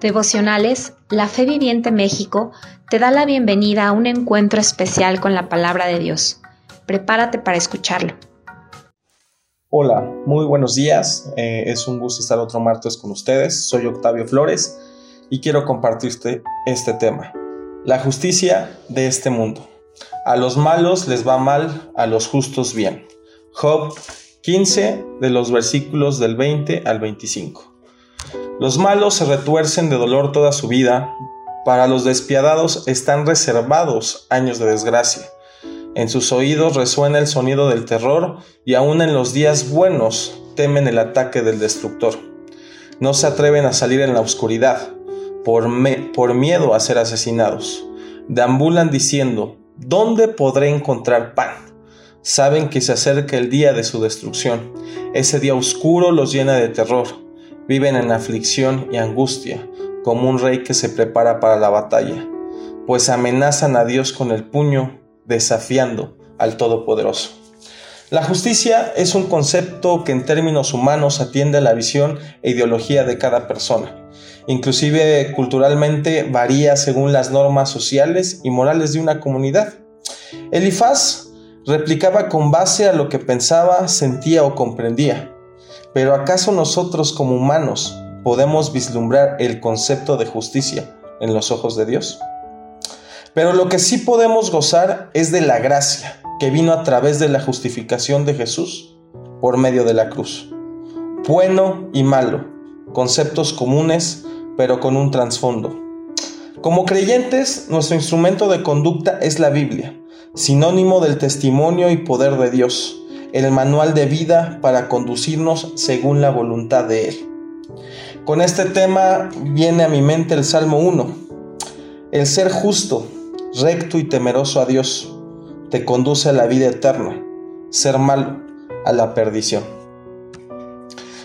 Devocionales, la Fe Viviente México te da la bienvenida a un encuentro especial con la palabra de Dios. Prepárate para escucharlo. Hola, muy buenos días. Eh, es un gusto estar otro martes con ustedes. Soy Octavio Flores y quiero compartirte este tema. La justicia de este mundo. A los malos les va mal, a los justos bien. Job 15 de los versículos del 20 al 25. Los malos se retuercen de dolor toda su vida, para los despiadados están reservados años de desgracia. En sus oídos resuena el sonido del terror y aún en los días buenos temen el ataque del destructor. No se atreven a salir en la oscuridad por, por miedo a ser asesinados. Deambulan diciendo, ¿dónde podré encontrar pan? Saben que se acerca el día de su destrucción. Ese día oscuro los llena de terror viven en aflicción y angustia, como un rey que se prepara para la batalla, pues amenazan a Dios con el puño, desafiando al Todopoderoso. La justicia es un concepto que en términos humanos atiende a la visión e ideología de cada persona. Inclusive culturalmente varía según las normas sociales y morales de una comunidad. Elifaz replicaba con base a lo que pensaba, sentía o comprendía. Pero ¿acaso nosotros como humanos podemos vislumbrar el concepto de justicia en los ojos de Dios? Pero lo que sí podemos gozar es de la gracia que vino a través de la justificación de Jesús por medio de la cruz. Bueno y malo, conceptos comunes, pero con un trasfondo. Como creyentes, nuestro instrumento de conducta es la Biblia, sinónimo del testimonio y poder de Dios el manual de vida para conducirnos según la voluntad de Él. Con este tema viene a mi mente el Salmo 1. El ser justo, recto y temeroso a Dios te conduce a la vida eterna, ser malo a la perdición.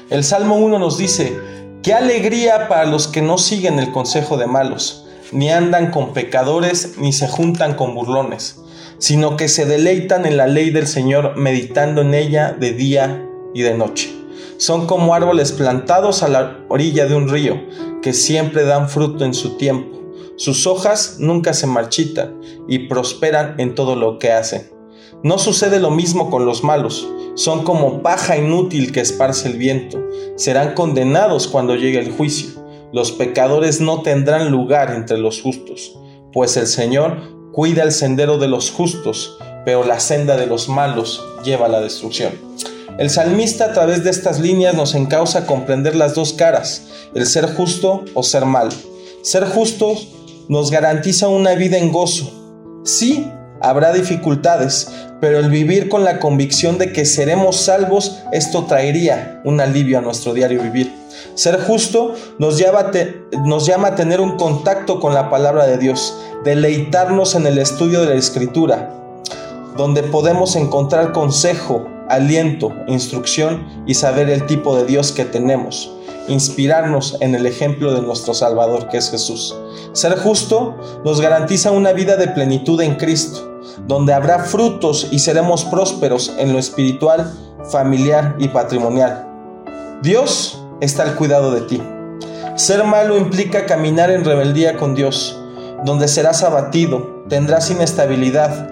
El Salmo 1 nos dice, qué alegría para los que no siguen el consejo de malos, ni andan con pecadores, ni se juntan con burlones sino que se deleitan en la ley del Señor meditando en ella de día y de noche. Son como árboles plantados a la orilla de un río, que siempre dan fruto en su tiempo. Sus hojas nunca se marchitan y prosperan en todo lo que hacen. No sucede lo mismo con los malos. Son como paja inútil que esparce el viento. Serán condenados cuando llegue el juicio. Los pecadores no tendrán lugar entre los justos, pues el Señor cuida el sendero de los justos, pero la senda de los malos lleva a la destrucción. El salmista a través de estas líneas nos encausa a comprender las dos caras, el ser justo o ser malo. Ser justos nos garantiza una vida en gozo. Sí, habrá dificultades, pero el vivir con la convicción de que seremos salvos, esto traería un alivio a nuestro diario vivir. Ser justo nos llama, a tener un contacto con la palabra de Dios, deleitarnos en el estudio de la escritura, donde podemos encontrar consejo, aliento, instrucción y saber el tipo de Dios que tenemos inspirarnos en el ejemplo de nuestro Salvador que es Jesús. Ser justo nos garantiza una vida de plenitud en Cristo, donde habrá frutos y seremos prósperos en lo espiritual, familiar y patrimonial. Dios está al cuidado de ti. Ser malo implica caminar en rebeldía con Dios, donde serás abatido, tendrás inestabilidad.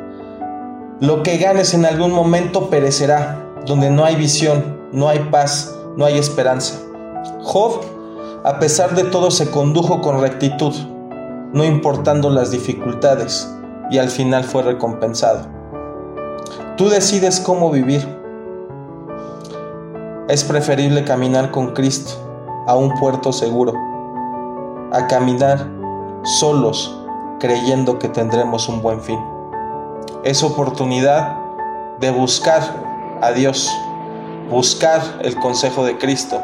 Lo que ganes en algún momento perecerá, donde no hay visión, no hay paz, no hay esperanza. Job, a pesar de todo, se condujo con rectitud, no importando las dificultades, y al final fue recompensado. Tú decides cómo vivir. Es preferible caminar con Cristo a un puerto seguro, a caminar solos creyendo que tendremos un buen fin. Es oportunidad de buscar a Dios, buscar el consejo de Cristo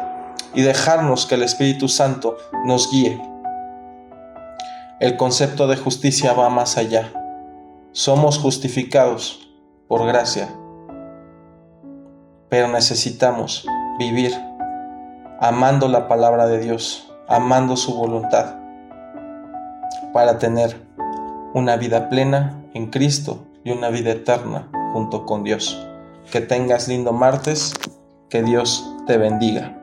y dejarnos que el Espíritu Santo nos guíe. El concepto de justicia va más allá. Somos justificados por gracia, pero necesitamos vivir amando la palabra de Dios, amando su voluntad, para tener una vida plena en Cristo y una vida eterna junto con Dios. Que tengas lindo martes, que Dios te bendiga.